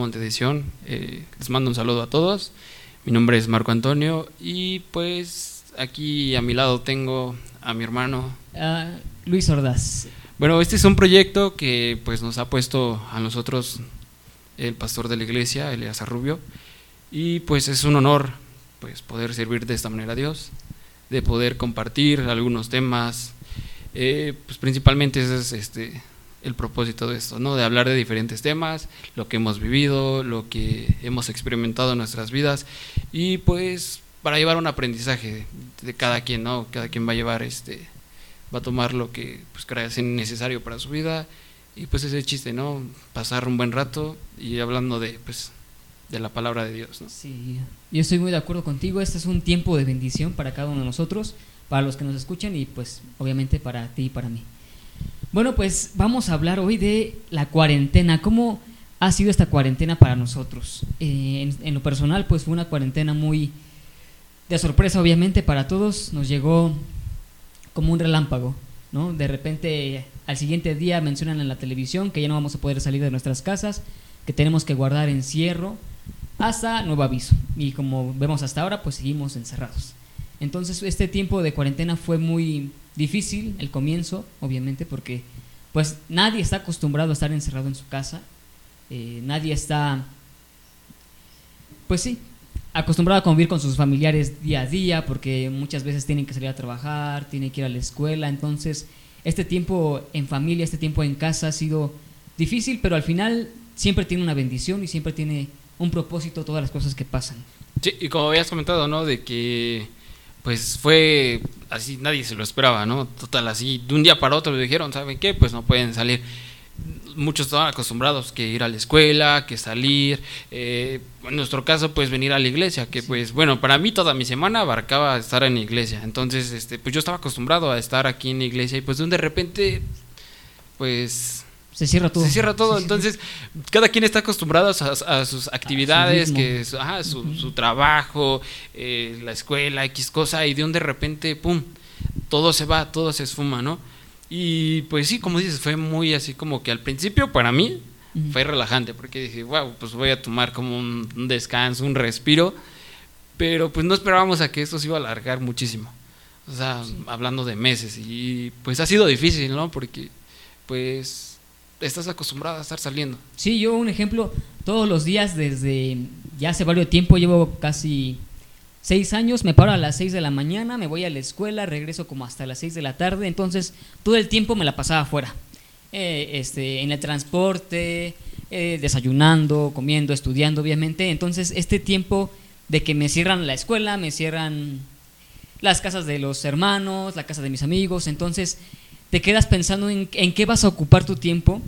Montedición. Eh, les mando un saludo a todos. Mi nombre es Marco Antonio y pues aquí a mi lado tengo a mi hermano uh, Luis Ordaz. Bueno, este es un proyecto que pues nos ha puesto a nosotros el pastor de la iglesia, Elias Rubio, y pues es un honor pues poder servir de esta manera a Dios, de poder compartir algunos temas, eh, pues principalmente es este el propósito de esto, ¿no? De hablar de diferentes temas, lo que hemos vivido, lo que hemos experimentado en nuestras vidas y pues para llevar un aprendizaje de cada quien, ¿no? Cada quien va a llevar este va a tomar lo que pues crea necesario para su vida y pues ese chiste, ¿no? Pasar un buen rato y hablando de pues de la palabra de Dios, ¿no? Sí. Yo estoy muy de acuerdo contigo, este es un tiempo de bendición para cada uno de nosotros, para los que nos escuchan y pues obviamente para ti y para mí. Bueno, pues vamos a hablar hoy de la cuarentena. ¿Cómo ha sido esta cuarentena para nosotros? Eh, en, lo personal, pues fue una cuarentena muy de sorpresa, obviamente, para todos. Nos llegó como un relámpago, ¿no? De repente, al siguiente día mencionan en la televisión que ya no vamos a poder salir de nuestras casas, que tenemos que guardar encierro hasta nuevo aviso. Y como vemos hasta ahora, pues seguimos encerrados. Entonces, este tiempo de cuarentena fue muy difícil el comienzo, obviamente, porque pues nadie está acostumbrado a estar encerrado en su casa, eh, nadie está, pues sí, acostumbrado a convivir con sus familiares día a día, porque muchas veces tienen que salir a trabajar, tienen que ir a la escuela, entonces este tiempo en familia, este tiempo en casa ha sido difícil, pero al final siempre tiene una bendición y siempre tiene un propósito todas las cosas que pasan. Sí, y como habías comentado, ¿no? De que pues fue así, nadie se lo esperaba, ¿no? Total, así, de un día para otro le dijeron, ¿saben qué? Pues no pueden salir. Muchos estaban acostumbrados que ir a la escuela, que salir, eh, en nuestro caso, pues venir a la iglesia, que pues, bueno, para mí toda mi semana abarcaba estar en la iglesia. Entonces, este, pues yo estaba acostumbrado a estar aquí en la iglesia y pues de repente, pues se cierra todo. Se cierra todo. Entonces, cada quien está acostumbrado a, sus actividades, que su, su, trabajo, eh, la escuela, X cosa, y de un de repente, pum, todo se va, todo se esfuma, ¿no? Y pues sí, como dices, fue muy así como que al principio para mí fue relajante, porque dije, wow, pues voy a tomar como un, descanso, un respiro, pero pues no esperábamos a que esto se iba a alargar muchísimo. O sea, hablando de meses, y pues ha sido difícil, ¿no? Porque pues estás acostumbrada a estar saliendo. Sí, yo un ejemplo, todos los días desde ya hace varios tiempo, llevo casi seis años, me paro a las seis de la mañana, me voy a la escuela, regreso como hasta las seis de la tarde, entonces todo el tiempo me la pasaba afuera, eh, este, en el transporte, eh, desayunando, comiendo, estudiando, obviamente, entonces este tiempo de que me cierran la escuela, me cierran las casas de los hermanos, la casa de mis amigos, entonces te quedas pensando en, qué vas a ocupar tu tiempo,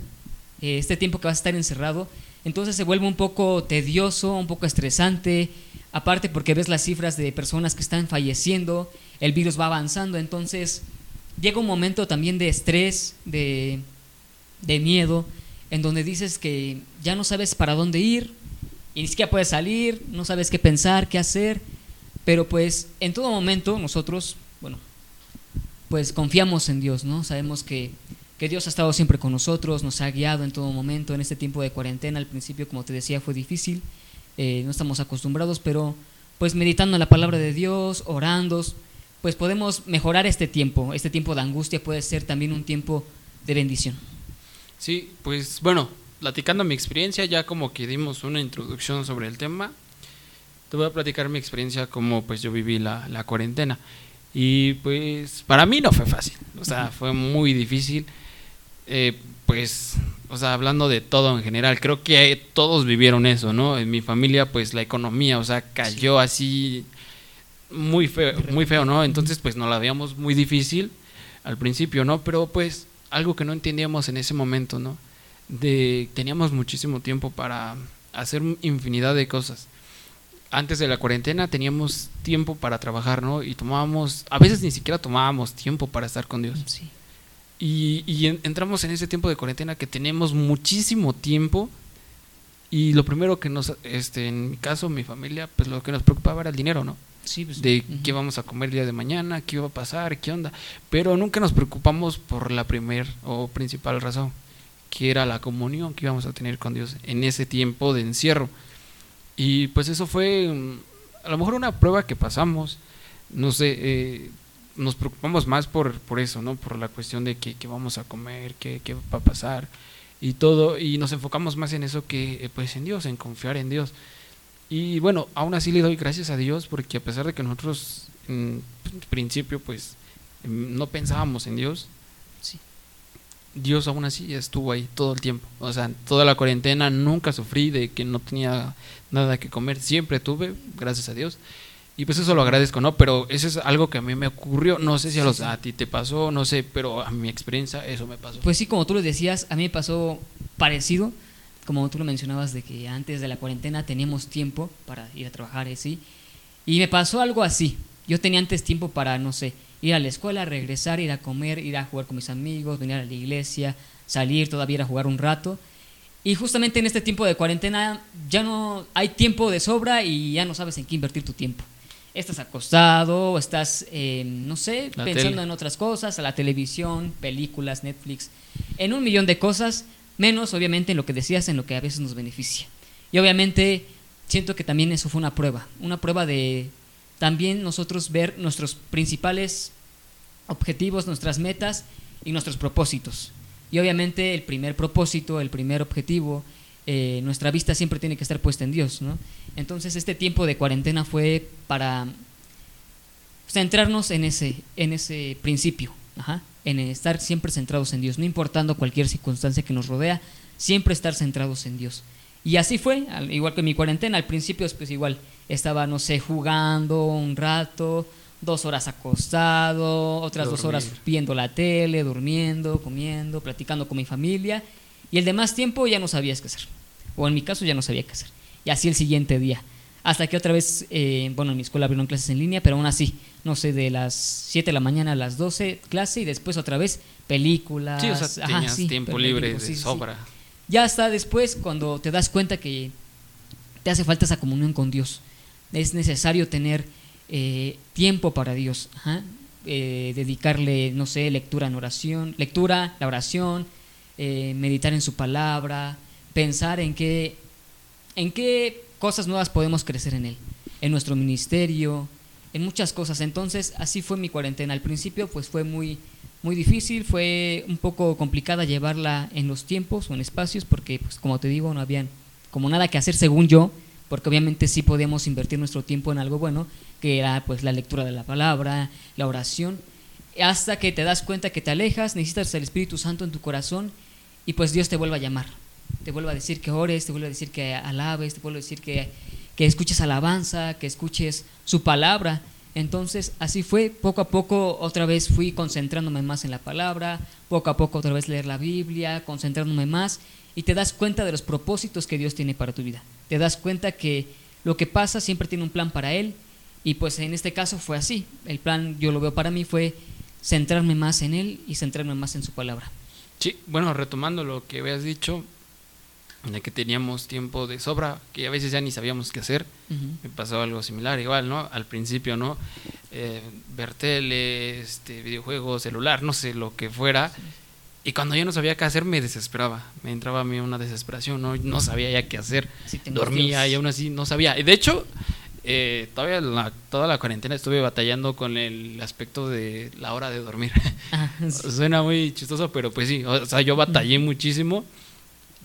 eh, este tiempo que vas a estar encerrado, entonces se vuelve un poco tedioso, un poco estresante, aparte porque ves las cifras de personas que están falleciendo, el virus va avanzando, entonces llega un momento también de estrés, de, de miedo, en donde dices que ya no sabes para dónde ir, y ni siquiera puedes salir, no sabes qué pensar, qué hacer, pero pues en todo momento nosotros, bueno, pues confiamos en Dios, ¿no? Sabemos que, Dios ha estado siempre con nosotros, nos ha guiado en todo momento. En este tiempo de cuarentena, al principio, como te decía, fue difícil, eh, no estamos acostumbrados, pero pues meditando la palabra de Dios, orando, pues podemos mejorar este tiempo. Este tiempo de angustia puede ser también un tiempo de bendición. Sí, pues bueno, platicando mi experiencia, ya como que dimos una introducción sobre el tema, te voy a platicar mi experiencia como pues yo viví la, la cuarentena. Y pues para mí no fue fácil, o sea, fue muy difícil. Eh, pues, o sea, hablando de todo en general, creo que todos vivieron eso, ¿no? En mi familia, pues la economía, o sea, cayó así muy feo, muy feo, ¿no? Entonces, pues nos la veíamos muy difícil al principio, ¿no? Pero pues algo que no entendíamos en ese momento, ¿no? De teníamos muchísimo tiempo para hacer infinidad de cosas antes de la cuarentena teníamos tiempo para trabajar, ¿no? Y tomábamos, a veces ni siquiera tomábamos tiempo para estar con Dios. Sí. Y, entramos en ese tiempo de cuarentena que tenemos muchísimo tiempo y lo primero que nos, este, en mi caso, mi familia, pues lo que nos preocupaba era el dinero, ¿no? Sí, pues, de qué vamos a comer el día de mañana, qué va a pasar, qué onda. Pero nunca nos preocupamos por la primer o principal razón, que era la comunión que íbamos a tener con Dios en ese tiempo de encierro. Y pues eso fue mm, a lo mejor una prueba que pasamos, no sé, eh, nos preocupamos más por, por eso, ¿no? Por la cuestión de qué, vamos a comer, qué, qué, va a pasar y todo, y nos enfocamos más en eso que eh, pues en Dios, en confiar en Dios. Y bueno, aún así le doy gracias a Dios porque a pesar de que nosotros en principio pues em, no pensábamos en Dios. Dios aún así estuvo ahí todo el tiempo. O sea, toda la cuarentena nunca sufrí de que no tenía nada que comer, siempre tuve, gracias a Dios. Y pues eso lo agradezco, ¿no? Pero eso es algo que a mí me ocurrió. No sé si a, los, a ti te pasó, no sé, pero a mi experiencia eso me pasó. Pues sí, como tú lo decías, a mí me pasó parecido. Como tú lo mencionabas, de que antes de la cuarentena teníamos tiempo para ir a trabajar y así. Y me pasó algo así. Yo tenía antes tiempo para, no sé, ir a la escuela, regresar, ir a comer, ir a jugar con mis amigos, venir a la iglesia, salir todavía a jugar un rato. Y justamente en este tiempo de cuarentena ya no hay tiempo de sobra y ya no sabes en qué invertir tu tiempo estás acostado, estás, eh, no sé, pensando en otras cosas, a la televisión, películas, Netflix, en un millón de cosas, menos obviamente en lo que decías, en lo que a veces nos beneficia. Y obviamente siento que también eso fue una prueba, una prueba de también nosotros ver nuestros principales objetivos, nuestras metas y nuestros propósitos. Y obviamente el primer propósito, el primer objetivo, eh, nuestra vista siempre tiene que estar puesta en Dios. Entonces este tiempo de cuarentena fue para centrarnos en ese, en ese principio, en estar siempre centrados en Dios, no importando cualquier circunstancia que nos rodea, siempre estar centrados en Dios. Y así fue, igual que mi cuarentena, al principio pues igual estaba, no sé, jugando un rato, dos horas acostado, otras dos horas viendo la tele, durmiendo, comiendo, platicando con mi familia y el demás tiempo ya no sabías qué hacer. O en mi caso ya no sabía qué hacer. Y así el siguiente día. Hasta que otra vez, eh, bueno, en mi escuela abrieron clases en línea, pero aún así, no sé, de las 7 de la mañana a las 12 clase y después otra vez películas. Sí, o sea, tenías tiempo libre de sobra. Ya hasta después cuando te das cuenta que te hace falta esa comunión con Dios. Es necesario tener eh, tiempo para Dios. Eh, dedicarle, no sé, lectura en oración, lectura, la oración, eh, meditar en su palabra, pensar en qué, en qué cosas nuevas podemos crecer en él, en nuestro ministerio, en muchas cosas. Entonces, así fue mi cuarentena. Al principio, pues fue muy, muy difícil, fue un poco complicada llevarla en los tiempos o en espacios, porque, pues, como te digo, no habían como nada que hacer según yo, porque obviamente sí podíamos invertir nuestro tiempo en algo bueno, que era pues la lectura de la palabra, la oración, hasta que te das cuenta que te alejas, necesitas el Espíritu Santo en tu corazón y pues Dios te vuelve a llamar. Te vuelve a decir que ores, te vuelve a decir que alabes, te vuelve a decir que, que escuches alabanza, que escuches su palabra. Entonces, así fue, poco a poco otra vez fui concentrándome más en la palabra, poco a poco otra vez leer la Biblia, concentrándome más y te das cuenta de los propósitos que Dios tiene para tu vida. Te das cuenta que lo que pasa siempre tiene un plan para Él y pues en este caso fue así. El plan, yo lo veo para mí, fue centrarme más en Él y centrarme más en su palabra. Sí, bueno, retomando lo que habías dicho, de que teníamos tiempo de sobra, que a veces ya ni sabíamos qué hacer, me pasó algo similar, igual, ¿no? Al principio, ¿no? Eh, ver tele, este, videojuegos, celular, no sé, lo que fuera. Y cuando yo no sabía qué hacer, me desesperaba. Me entraba a mí una desesperación, no, no sabía ya qué hacer. Dormía y aún así no sabía. Y de hecho, eh, todavía la, toda la cuarentena estuve batallando con el aspecto de la hora de dormir. Ah, Suena muy chistoso, pero pues sí, o sea, yo batallé muchísimo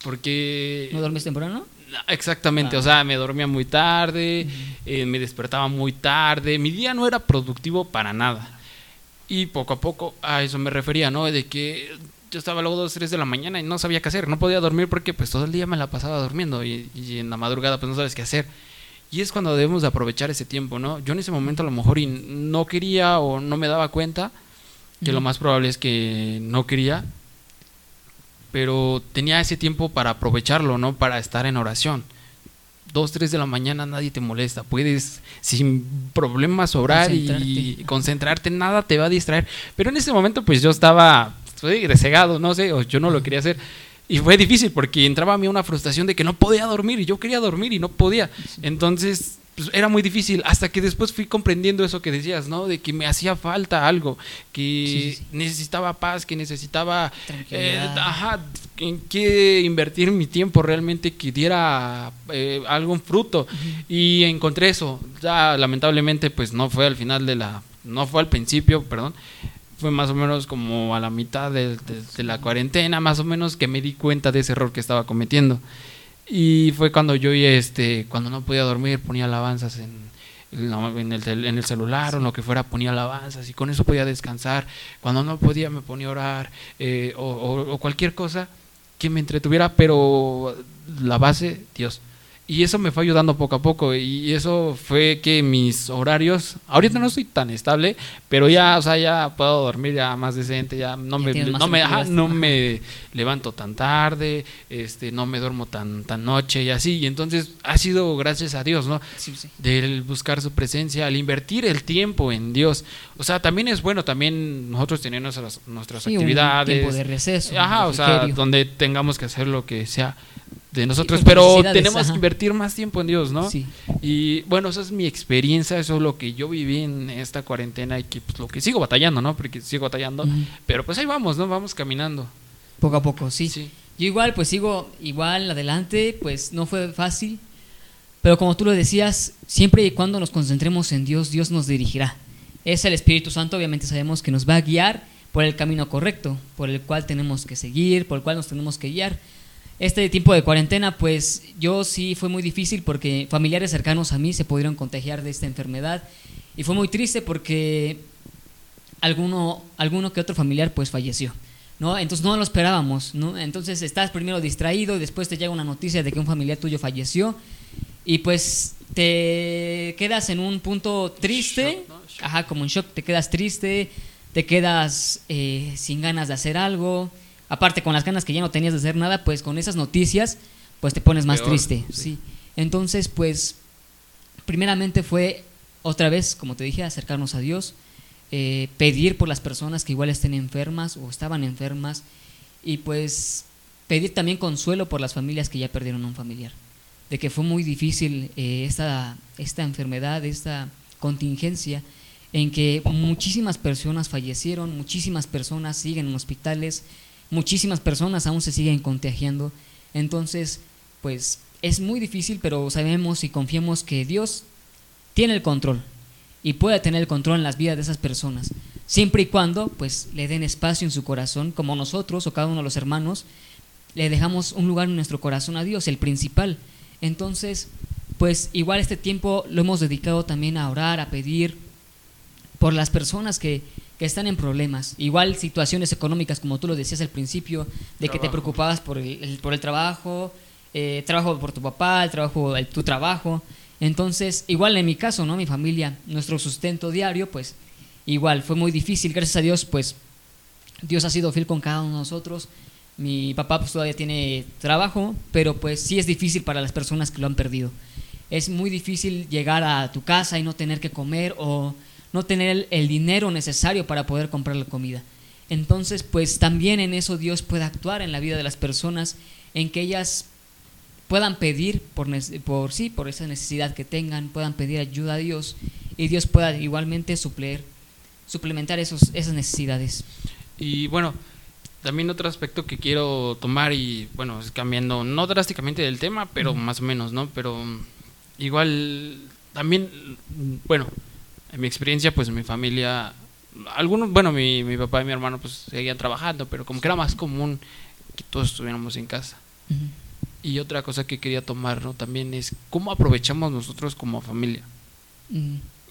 porque... ¿No duermes temprano? Exactamente, o ah. sea, me dormía muy tarde, eh, me despertaba muy tarde, mi día no era productivo para nada. Y poco a poco a eso me refería, ¿no? De que yo estaba luego dos, tres de la mañana y no sabía qué hacer, no podía dormir porque pues todo el día me la pasaba durmiendo y, y en la madrugada pues no sabes qué hacer. Y es cuando debemos de aprovechar ese tiempo, ¿no? Yo en ese momento a lo mejor no quería o no me daba cuenta, que lo más probable es que no quería, pero tenía ese tiempo para aprovecharlo, ¿no? Para estar en oración. Dos, tres de la mañana nadie te molesta, puedes sin problemas orar y concentrarte, nada te va a distraer. Pero en ese momento pues yo estaba, estoy no sé, o yo no lo quería hacer. Y fue difícil porque entraba a mí una frustración de que no podía dormir y yo quería dormir y no podía. Entonces pues, era muy difícil hasta que después fui comprendiendo eso que decías, ¿no? De que me hacía falta algo, que necesitaba paz, que necesitaba, eh, ajá, en qué invertir mi tiempo realmente que diera eh, algún fruto. Y encontré eso. Ya lamentablemente, pues no fue al final de la, no fue al principio, perdón. Fue más o menos como a la mitad de la cuarentena, más o menos, que me di cuenta de ese error que estaba cometiendo. Y fue cuando yo, este, cuando no podía dormir, ponía alabanzas en, en, el, en el celular o lo que fuera, ponía alabanzas y con eso podía descansar. Cuando no podía, me ponía a orar eh, o cualquier cosa que me entretuviera, pero la base, Dios. Y eso me fue ayudando poco a poco y eso fue que mis horarios, ahorita no soy tan estable, pero ya, o sea, ya puedo dormir ya más decente, ya no me no me, no me levanto tan tarde, este no me duermo tan tan noche y así, y entonces ha sido gracias a Dios, ¿no? Sí, sí. Del buscar su presencia, al invertir el tiempo en Dios. O sea, también es bueno también nosotros tener nuestras nuestras actividades, un tiempo de receso, ajá, o sea, donde tengamos que hacer lo que sea de nosotros, pero tenemos que invertir más tiempo en Dios, ¿no? Sí. Y bueno, esa es mi experiencia, eso es lo que yo viví en esta cuarentena y que pues, lo que sigo batallando, ¿no? Porque sigo batallando, pero pues ahí vamos, ¿no? Vamos caminando. Poco a poco, sí. sí. Yo igual, pues sigo igual adelante, pues no fue fácil, pero como tú lo decías, siempre y cuando nos concentremos en Dios, Dios nos dirigirá. Es el Espíritu Santo, obviamente sabemos que nos va a guiar por el camino correcto, por el cual tenemos que seguir, por el cual nos tenemos que guiar este tiempo de cuarentena, pues yo sí fue muy difícil porque familiares cercanos a mí se pudieron contagiar de esta enfermedad y fue muy triste porque alguno, alguno que otro familiar pues falleció. ¿no? Entonces no lo esperábamos, ¿no? Entonces estás primero distraído y después te llega una noticia de que un familiar tuyo falleció y pues te quedas en un punto triste, ajá, como en shock, te quedas triste, te quedas eh, sin ganas de hacer algo, aparte con las ganas que ya no tenías de hacer nada, pues con esas noticias, pues te pones más triste, sí. Entonces, pues, primeramente fue otra vez, como te dije, acercarnos a Dios, eh, pedir por las personas que igual estén enfermas o estaban enfermas y pues pedir también consuelo por las familias que ya perdieron a un familiar, de que fue muy difícil eh, esta, esta enfermedad, esta contingencia en que muchísimas personas fallecieron, muchísimas personas siguen en hospitales, muchísimas personas aún se siguen contagiando. Entonces, pues es muy difícil, pero sabemos y confiamos que Dios tiene el control y puede tener el control en las vidas de esas personas, siempre y cuando pues le den espacio en su corazón, como nosotros o cada uno de los hermanos, le dejamos un lugar en nuestro corazón a Dios, el principal. Entonces, pues igual este tiempo lo hemos dedicado también a orar, a pedir por las personas que, que están en problemas. Igual situaciones económicas, como tú lo decías al principio, de que te preocupabas por el, por el trabajo, eh, trabajo por tu papá, el trabajo, el, tu trabajo. Entonces, igual en mi caso, ¿no? Mi familia, nuestro sustento diario, pues igual fue muy difícil. Gracias a Dios, pues Dios ha sido fiel con cada uno de nosotros. Mi papá pues todavía tiene trabajo, pero pues sí es difícil para las personas que lo han perdido. Es muy difícil llegar a tu casa y no tener que comer o no tener el, dinero necesario para poder comprar la comida. Entonces, pues también en eso Dios puede actuar en la vida de las personas, en que ellas puedan pedir por, por sí, por esa necesidad que tengan, puedan pedir ayuda a Dios y Dios pueda igualmente suplir, suplementar esos, esas necesidades. Y bueno, también otro aspecto que quiero tomar y bueno, es cambiando, no drásticamente del tema, pero más o menos, ¿no? Pero igual también, bueno, en mi experiencia, pues mi familia, algunos, bueno, mi, mi papá y mi hermano pues seguían trabajando, pero como que era más común que todos estuviéramos en casa. Y otra cosa que quería tomar ¿no? también es cómo aprovechamos nosotros como familia.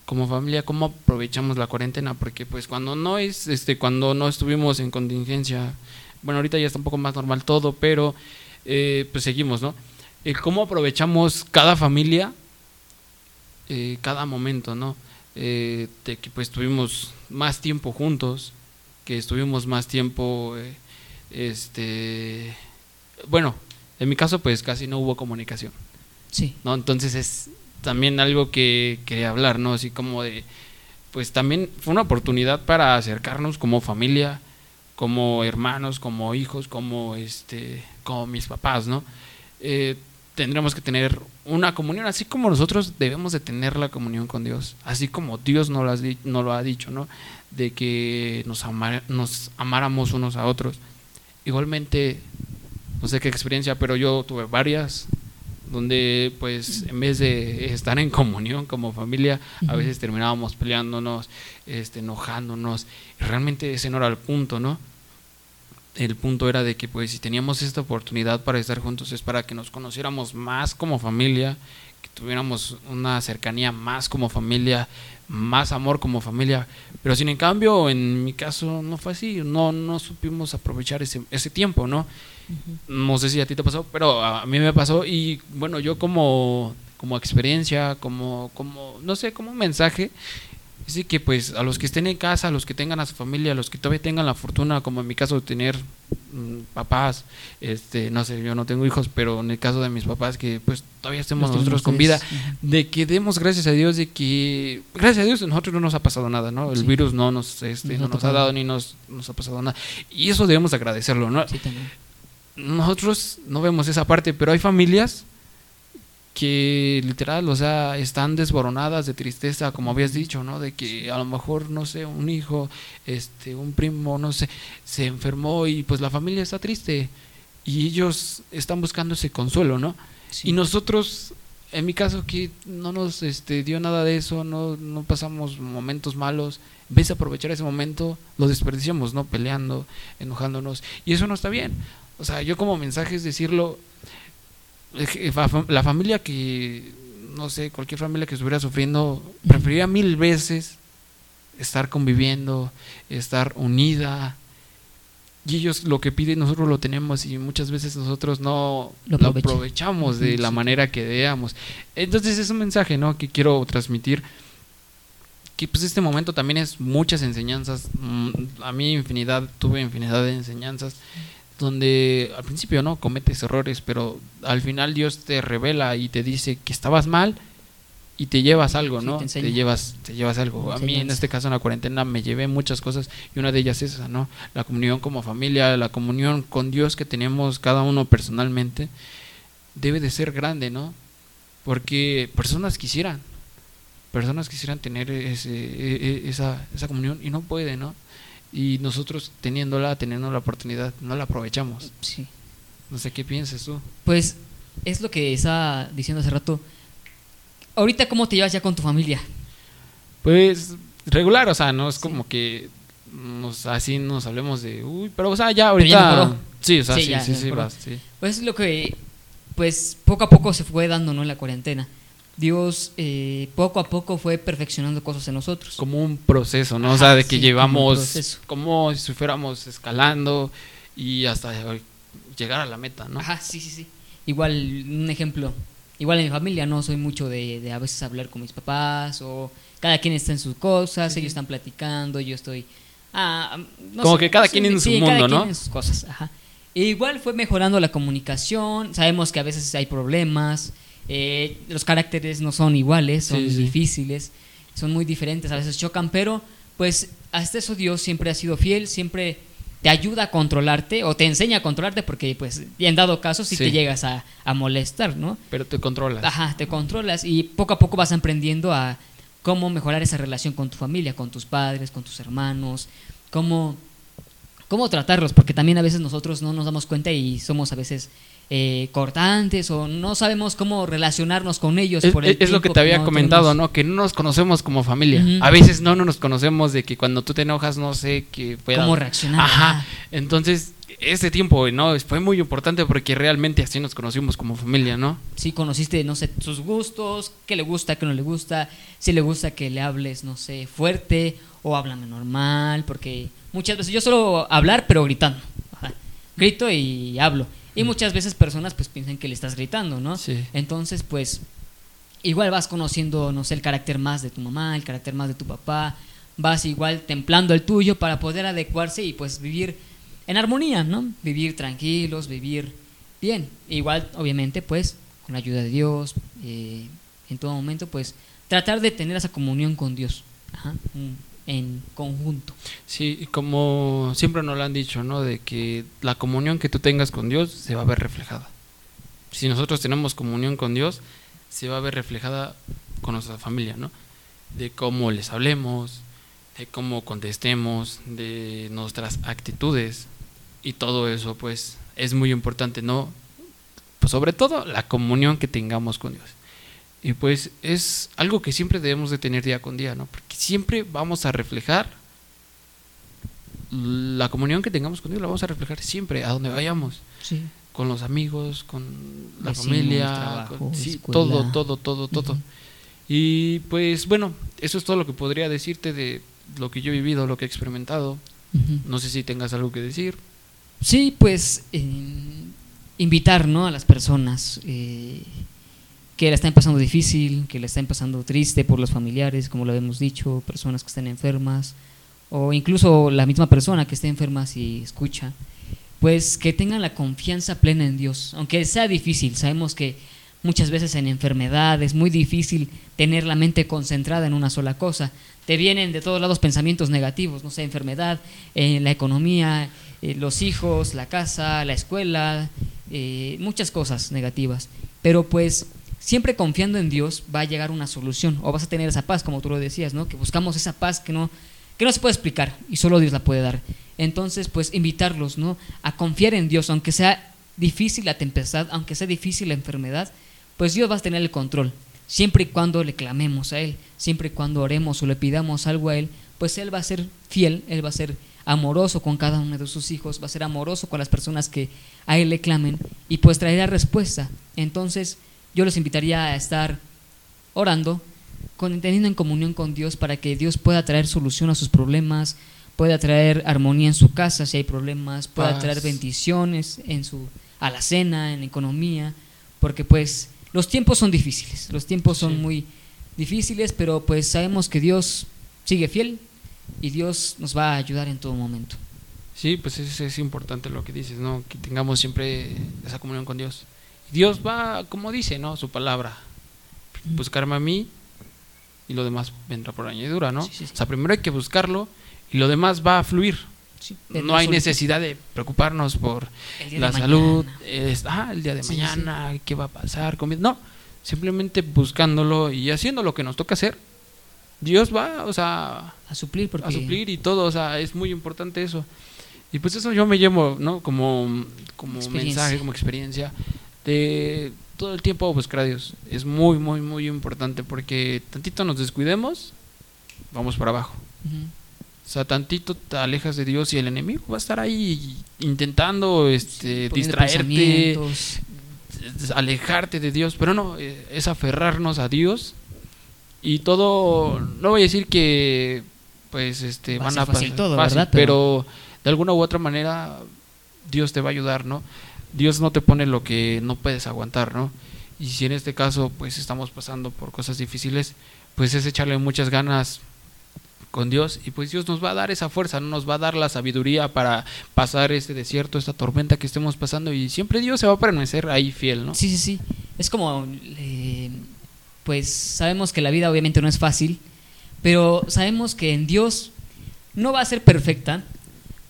Como familia, cómo aprovechamos la cuarentena, porque pues cuando no es, este, cuando no estuvimos en contingencia, bueno, ahorita ya está un poco más normal todo, pero eh, pues seguimos, ¿no? Eh, cómo aprovechamos cada familia, eh, cada momento, ¿no? Eh, de que pues tuvimos más tiempo juntos, que estuvimos más tiempo, eh, este, bueno, en mi caso pues casi no hubo comunicación. Sí. ¿no? Entonces es también algo que quería hablar, ¿no? Así como de, pues también fue una oportunidad para acercarnos como familia, como hermanos, como hijos, como este, como mis papás, ¿no? Eh, tendremos que tener una comunión, así como nosotros debemos de tener la comunión con Dios, así como Dios nos lo ha, no lo ha dicho, ¿no? De que nos, nos amáramos unos a otros. Igualmente, no sé qué experiencia, pero yo tuve varias, donde pues en vez de estar en comunión como familia, a veces terminábamos peleándonos, este, enojándonos, realmente ese no era el punto, ¿no? El punto era de que pues si teníamos esta oportunidad para estar juntos es para que nos conociéramos más como familia, que tuviéramos una cercanía más como familia, más amor como familia, pero sin en cambio en mi caso no fue así, no, no supimos aprovechar ese, ese tiempo, ¿no? No sé si a ti te pasó, pero a mí me pasó y bueno, yo como, como experiencia, como, como, no sé, como un mensaje, Así que pues a los que estén en casa, a los que tengan a su familia, a los que todavía tengan la fortuna, como en mi caso de tener mm, papás, este, no sé, yo no tengo hijos, pero en el caso de mis papás que pues todavía estemos nosotros con vida, de que demos gracias a Dios de que gracias a Dios a nosotros no nos ha pasado nada, ¿no? El virus no nos este, no nos ha dado ni nos, nos ha pasado nada. Y eso debemos agradecerlo, ¿no? Nosotros no vemos esa parte, pero hay familias que literal, o sea, están desboronadas de tristeza, como habías dicho, ¿no? De que a lo mejor, no sé, un hijo, este, un primo, no sé, se enfermó y pues la familia está triste y ellos están buscando ese consuelo, ¿no? Y nosotros, en mi caso, que no nos este, dio nada de eso, no, no pasamos momentos malos, de aprovechar ese momento, lo desperdiciamos, ¿no? Peleando, enojándonos, y eso no está bien. O sea, yo como mensaje es decirlo, la familia que, no sé, cualquier familia que estuviera sufriendo, preferiría mil veces estar conviviendo, estar unida. Y ellos lo que piden, nosotros lo tenemos y muchas veces nosotros no lo, aprovechamos de la manera que debamos. Entonces es un mensaje ¿no? que quiero transmitir que pues este momento también es muchas enseñanzas. Mm, a mí infinidad, tuve infinidad de enseñanzas donde al principio no cometes errores, pero al final Dios te revela y te dice que estabas mal y te llevas algo, ¿no? te, llevas te llevas algo. A mí en este caso en la cuarentena me llevé muchas cosas y una de ellas es esa, ¿no? La comunión como familia, la comunión con Dios que tenemos cada uno personalmente debe de ser grande, ¿no? Porque personas quisieran personas quisieran tener ese, e, e, esa, esa comunión y no pueden, ¿no? Y nosotros teniéndola, teniendo la oportunidad, no la aprovechamos. Sí. No sé qué piensas tú. Pues es lo que estaba diciendo hace rato. Ahorita, ¿cómo te llevas ya con tu familia? Pues regular, o sea, no es como que nos, así nos hablemos de, uy, pero o sea, ya ahorita... sí, o sea, sí, sí, sí, sí, Pues es lo que, pues poco a poco se fue dando, ¿no? En la cuarentena. Dios eh, poco a poco fue perfeccionando cosas en nosotros. Como un proceso, ¿no? o sea, de que llevamos como, si fuéramos escalando y hasta llegar a la meta, ¿no? Ajá, sí, sí, sí. Igual, un ejemplo, igual en mi familia no soy mucho de, de a veces hablar con mis papás o cada quien está en sus cosas, ellos están platicando, yo estoy... Ah, como que cada quien en su mundo, cada ¿no? Quien en sus cosas, ajá. E igual fue mejorando la comunicación, sabemos que a veces hay problemas, eh, los caracteres no son iguales, son difíciles, son muy diferentes, a veces chocan, pero pues hasta eso Dios siempre ha sido fiel, siempre te ayuda a controlarte o te enseña a controlarte porque pues en dado caso si te llegas a, molestar, ¿no? Pero te controlas. Ajá, te controlas y poco a poco vas aprendiendo a cómo mejorar esa relación con tu familia, con tus padres, con tus hermanos, cómo, cómo tratarlos, porque también a veces nosotros no nos damos cuenta y somos a veces eh, cortantes o no sabemos cómo relacionarnos con ellos. Es, por es lo que te había comentado, ¿no? Que no nos conocemos como familia. A veces no, no nos conocemos de que cuando tú te enojas no sé que pueda... ¿Cómo reaccionar? Ajá. Entonces, ese tiempo, ¿no? Fue muy importante porque realmente así nos conocimos como familia, ¿no? Sí, conociste, no sé, sus gustos, qué le gusta, qué no le gusta, si le gusta que le hables, no sé, fuerte o háblame normal, porque muchas veces yo suelo hablar pero gritando. Grito y hablo. Y muchas veces personas pues piensan que le estás gritando, ¿no? Sí. Entonces pues igual vas conociendo, no sé, el carácter más de tu mamá, el carácter más de tu papá, vas igual templando el tuyo para poder adecuarse y pues vivir en armonía, ¿no? Vivir tranquilos, vivir bien. Igual, obviamente, pues, con la ayuda de Dios, eh, en todo momento, pues, tratar de tener esa comunión con Dios. Ajá, en conjunto. Sí, como siempre nos lo han dicho, ¿no? De que la comunión que tú tengas con Dios se va a ver reflejada. Si nosotros tenemos comunión con Dios, se va a ver reflejada con nuestra familia, ¿no? De cómo les hablemos, de cómo contestemos, de nuestras actitudes y todo eso, pues es muy importante, ¿no? Pues sobre todo la comunión que tengamos con Dios. Y pues es algo que siempre debemos de tener día con día, ¿no? Porque siempre vamos a reflejar la comunión que tengamos con Dios, la vamos a reflejar siempre, a donde vayamos. Sí. Con los amigos, con la Vecinos, familia, trabajo, con- sí, todo, todo, todo, todo. Ujú. Y pues bueno, eso es todo lo que podría decirte de lo que yo he vivido, lo que he experimentado. No sé si tengas algo que decir. Sí, pues eh, invitar ¿no? a las personas eh, que la están pasando difícil, que la están pasando triste por los familiares, como lo hemos dicho, personas que están enfermas, o incluso la misma persona que esté enferma si escucha, pues que tengan la confianza plena en Dios, aunque sea difícil, sabemos que muchas veces en enfermedad es muy difícil tener la mente concentrada en una sola cosa, te vienen de todos lados pensamientos negativos, no sé, enfermedad, eh, la economía, eh, los hijos, la casa, la escuela, eh, muchas cosas negativas. Pero pues siempre confiando en Dios va a llegar una solución o vas a tener esa paz, como tú lo decías, ¿no? Que buscamos esa paz que no, que no se puede explicar y solo Dios la puede dar. Entonces, pues invitarlos, ¿no? A confiar en Dios, aunque sea difícil la tempestad, aunque sea difícil la enfermedad, pues Dios va a tener el control. Siempre y cuando le clamemos a Él, siempre y cuando oremos o le pidamos algo a Él, pues Él va a ser fiel, Él va a ser amoroso con cada uno de sus hijos, va a ser amoroso con las personas que a Él le clamen y pues traerá respuesta. Entonces yo los invitaría a estar orando, con, teniendo en comunión con Dios para que Dios pueda traer solución a sus problemas, pueda traer armonía en su casa si hay problemas, pueda Paz. traer bendiciones en su alacena, en economía, porque pues los tiempos son difíciles, los tiempos son Sí. muy difíciles, pero pues sabemos que Dios sigue fiel y Dios nos va a ayudar en todo momento. Sí, pues es, es importante lo que dices, ¿no? Que tengamos siempre esa comunión con Dios. Dios va, como dice, ¿no? Su palabra. Buscarme a mí y lo demás vendrá por añadidura, ¿no? Sí, sí, sí. O sea, primero hay que buscarlo y lo demás va a fluir. No hay necesidad de preocuparnos por la salud, es, ah, el día de mañana, qué va a pasar, comi- no, simplemente buscándolo y haciendo lo que nos toca hacer. Dios va, o sea, a suplir porque a suplir y todo, o sea, es muy importante eso. Y pues eso yo me llevo, ¿no? Como, como mensaje, como experiencia, de todo el tiempo buscar a Dios. Es muy, muy, muy importante porque tantito nos descuidemos, vamos para abajo. O sea, tantito te alejas de Dios y el enemigo va a estar ahí intentando este, distraerte, alejarte de Dios, pero no, eh, es aferrarnos a Dios y todo, no voy a decir que pues este Va van a pasar todo, fácil, ¿verdad? pero de alguna u otra manera Dios te va a ayudar, ¿no? Dios no te pone lo que no puedes aguantar, ¿no? Y si en este caso pues estamos pasando por cosas difíciles, pues es echarle muchas ganas con Dios y pues Dios nos va a dar esa fuerza, ¿no? nos va a dar la sabiduría para pasar este desierto, esta tormenta que estemos pasando y siempre Dios se va a permanecer ahí fiel, ¿no? Sí, sí, sí. Es como, eh, pues sabemos que la vida obviamente no es fácil, pero sabemos que en Dios no va a ser perfecta,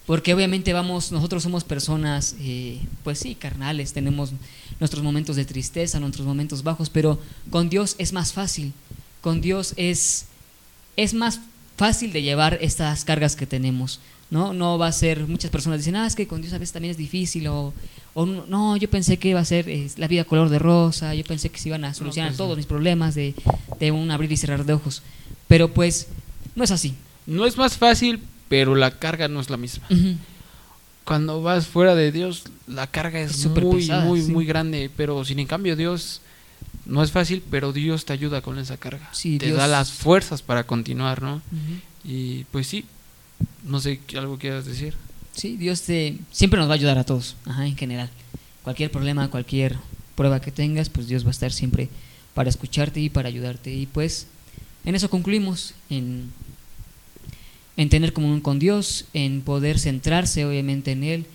porque obviamente vamos, nosotros somos personas, eh, pues sí, carnales, tenemos nuestros momentos de tristeza, nuestros momentos bajos, pero con Dios es más fácil. Con Dios es, es más fácil de llevar estas cargas que tenemos. ¿no? no va a ser, muchas personas dicen, ah, es que con Dios a veces también es difícil, o, o no, no, yo pensé que iba a ser eh, la vida color de rosa, yo pensé que se iban a solucionar pues todos no. mis problemas de, de un abrir y cerrar de ojos. Pero pues no es así. No es más fácil, pero la carga no es la misma. Cuando vas fuera de Dios, la carga es Es muy, pesada, muy, sí. muy grande, pero sin en cambio Dios no es fácil, pero Dios te ayuda con esa carga. Sí, te Dios- da las fuerzas para continuar, ¿no? Y pues sí, no sé qué algo quieras decir. Sí, Dios te, siempre nos va a ayudar a todos, ajá, en general. Cualquier problema, cualquier prueba que tengas, pues Dios va a estar siempre para escucharte y para ayudarte. Y pues en eso concluimos, en, en tener comunión con Dios, en poder centrarse obviamente en Él,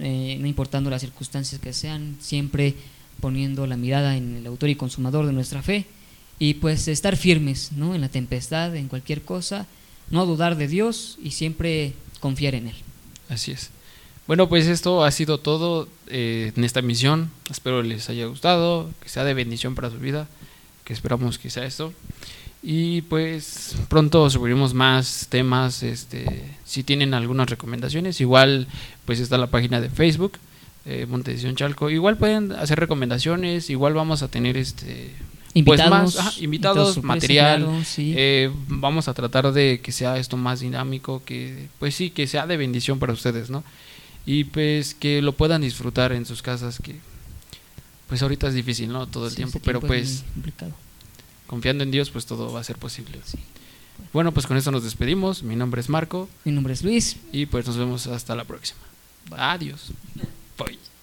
eh, no importando las circunstancias que sean, siempre poniendo la mirada en el autor y consumador de nuestra fe. Y pues estar firmes ¿no? en la tempestad, en cualquier cosa, no dudar de Dios y siempre confiar en Él. Así es. Bueno, pues esto ha sido todo eh, en esta emisión. Espero les haya gustado, que sea de bendición para su vida, que esperamos que sea esto. Y pues pronto subiremos más temas. Este, si tienen algunas recomendaciones, igual pues está la página de Facebook, eh, Montedición Chalco. Igual pueden hacer recomendaciones. Igual vamos a tener este pues Invitados, más, ajá, invitados, material. sí. Eh, vamos a tratar de que sea esto más dinámico, que pues sí, que sea de bendición para ustedes, ¿no? Y pues que lo puedan disfrutar en sus casas, que pues ahorita es difícil, ¿no? Todo el Sí, tiempo, pero tiempo pues complicado. Confiando en Dios, pues todo va a ser posible. Sí. Bueno, pues con esto nos despedimos. Mi nombre es Marco Mi nombre es Luis. y pues nos vemos hasta la próxima. Adiós. Bye.